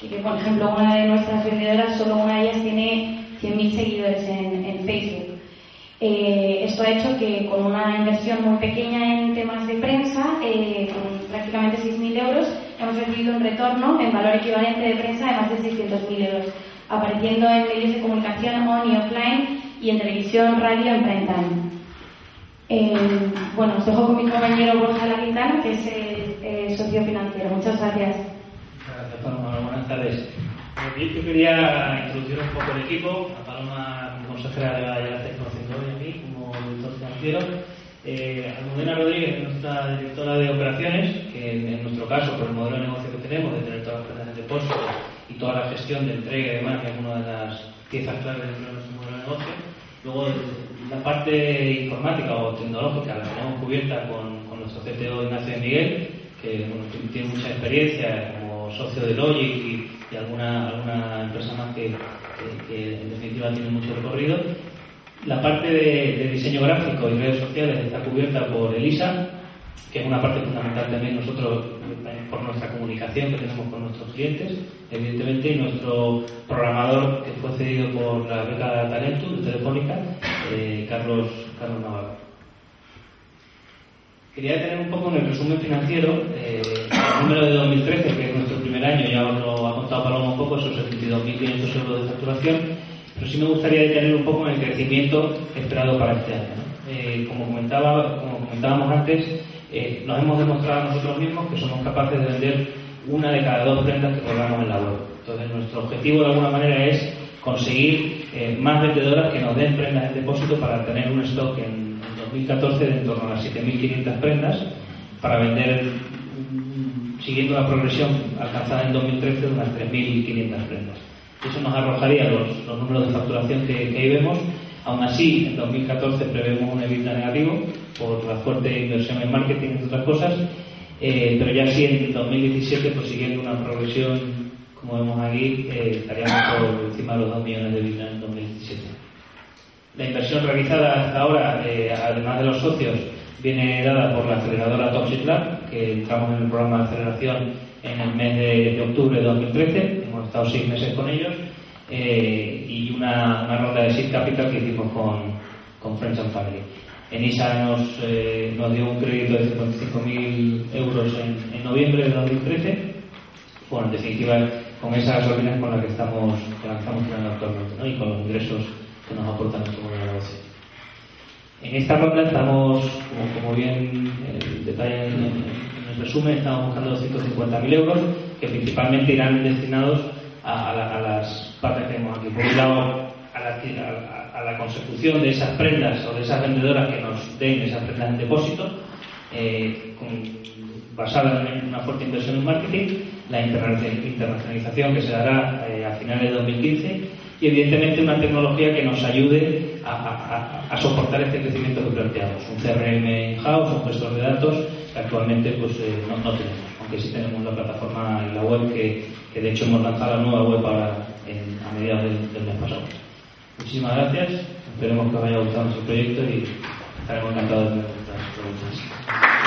Que, que, por ejemplo, una de nuestras vendedoras, solo una de ellas tiene 100.000 seguidores en, en Facebook. Eh, esto ha hecho que con una inversión muy pequeña en temas de prensa, eh, con prácticamente 6.000 euros, hemos recibido un retorno en valor equivalente de prensa de más de 600.000 euros, apareciendo en medios de comunicación on y offline y en televisión, radio, en prime time. Eh, bueno, os dejo con mi compañero Borja Laquintana, que es el, el socio financiero. Muchas gracias. Gracias, Paloma. Buenas tardes. Yo quería introducir un poco el equipo. A Paloma, consejera, ya la estáis conociendo hoy a mí como director financiero. Eh, Almudena Rodríguez, nuestra directora de operaciones, que en, nuestro caso, por el modelo de negocio que tenemos, de tener todas las prendas de depósito y toda la gestión de entrega y demás, que es una de las piezas claves de nuestro modelo de negocio. Luego, la parte informática o tecnológica la tenemos cubierta con, con nuestro CTO Ignacio de Miguel, que bueno, tiene mucha experiencia como socio de Logic y, y alguna, alguna empresa más que, que- en definitiva tiene mucho recorrido. La parte de, de diseño gráfico y redes sociales está cubierta por Elisa, que es una parte fundamental también nosotros eh, por nuestra comunicación que tenemos con nuestros clientes, evidentemente, nuestro programador que fue cedido por la beca Talentum de Telefónica, eh, Carlos, Carlos Navarro. Quería tener un poco en el resumen financiero eh, el número de 2013, que es nuestro primer año, ya os lo ha contado Paloma un poco, esos 72.500 euros de facturación, pero sí me gustaría detener un poco en el crecimiento esperado para este año. Eh, como, comentaba, como comentábamos antes, eh, nos hemos demostrado a nosotros mismos que somos capaces de vender una de cada dos prendas que colgamos en la web. Entonces, nuestro objetivo de alguna manera es conseguir eh, más vendedoras que nos den prendas en depósito para tener un stock en, en 2014 de en torno a las 7.500 prendas para vender, siguiendo la progresión alcanzada en 2013, de unas 3.500 prendas. Eso nos arrojaría los, los números de facturación que, que ahí vemos. Aún así, en 2014 prevemos un EBITDA negativo por la fuerte inversión en marketing, entre otras cosas, eh, pero ya sí en 2017, pues siguiendo una progresión, como vemos aquí, eh, estaríamos por encima de los 2 millones de EBITDA en 2017. La inversión realizada hasta ahora, eh, además de los socios, viene dada por la aceleradora Toxic Lab, que entramos en el programa de aceleración en el mes de, de octubre de 2013, hemos estado seis meses con ellos, eh, y una, ronda de Seed Capital que hicimos con, con Friends and Family. Enisa nos, eh, nos dio un crédito de 55.000 euros en, en noviembre de 2013. Bueno, en definitiva, con esa gasolina con la que estamos, que estamos tirando actualmente, ¿no? y con los ingresos que nos aportan nuestro negocio. En esta ronda estamos, como, bien eh, detalla en, en- el resumen, estamos buscando 250.000 euros que principalmente irán destinados a, la- las partes que tenemos aquí. Por un lado, a la, consecución de esas prendas o de esas vendedoras que nos den esas prendas en depósito, eh, con- basada en una fuerte inversión en marketing, la interna- internacionalización que se dará eh, a finales de 2015 y evidentemente una tecnología que nos ayude a, a- a- soportar este crecimiento que planteamos. Un CRM in-house, un gestor de datos que actualmente pues, eh, no, no tenemos, aunque sí tenemos la plataforma en la web que, que de hecho hemos lanzado la nueva web ahora en- a mediados del, del mes pasado. Muchísimas gracias, esperemos que os haya gustado nuestro proyecto y estaremos encantados de vuestras preguntas.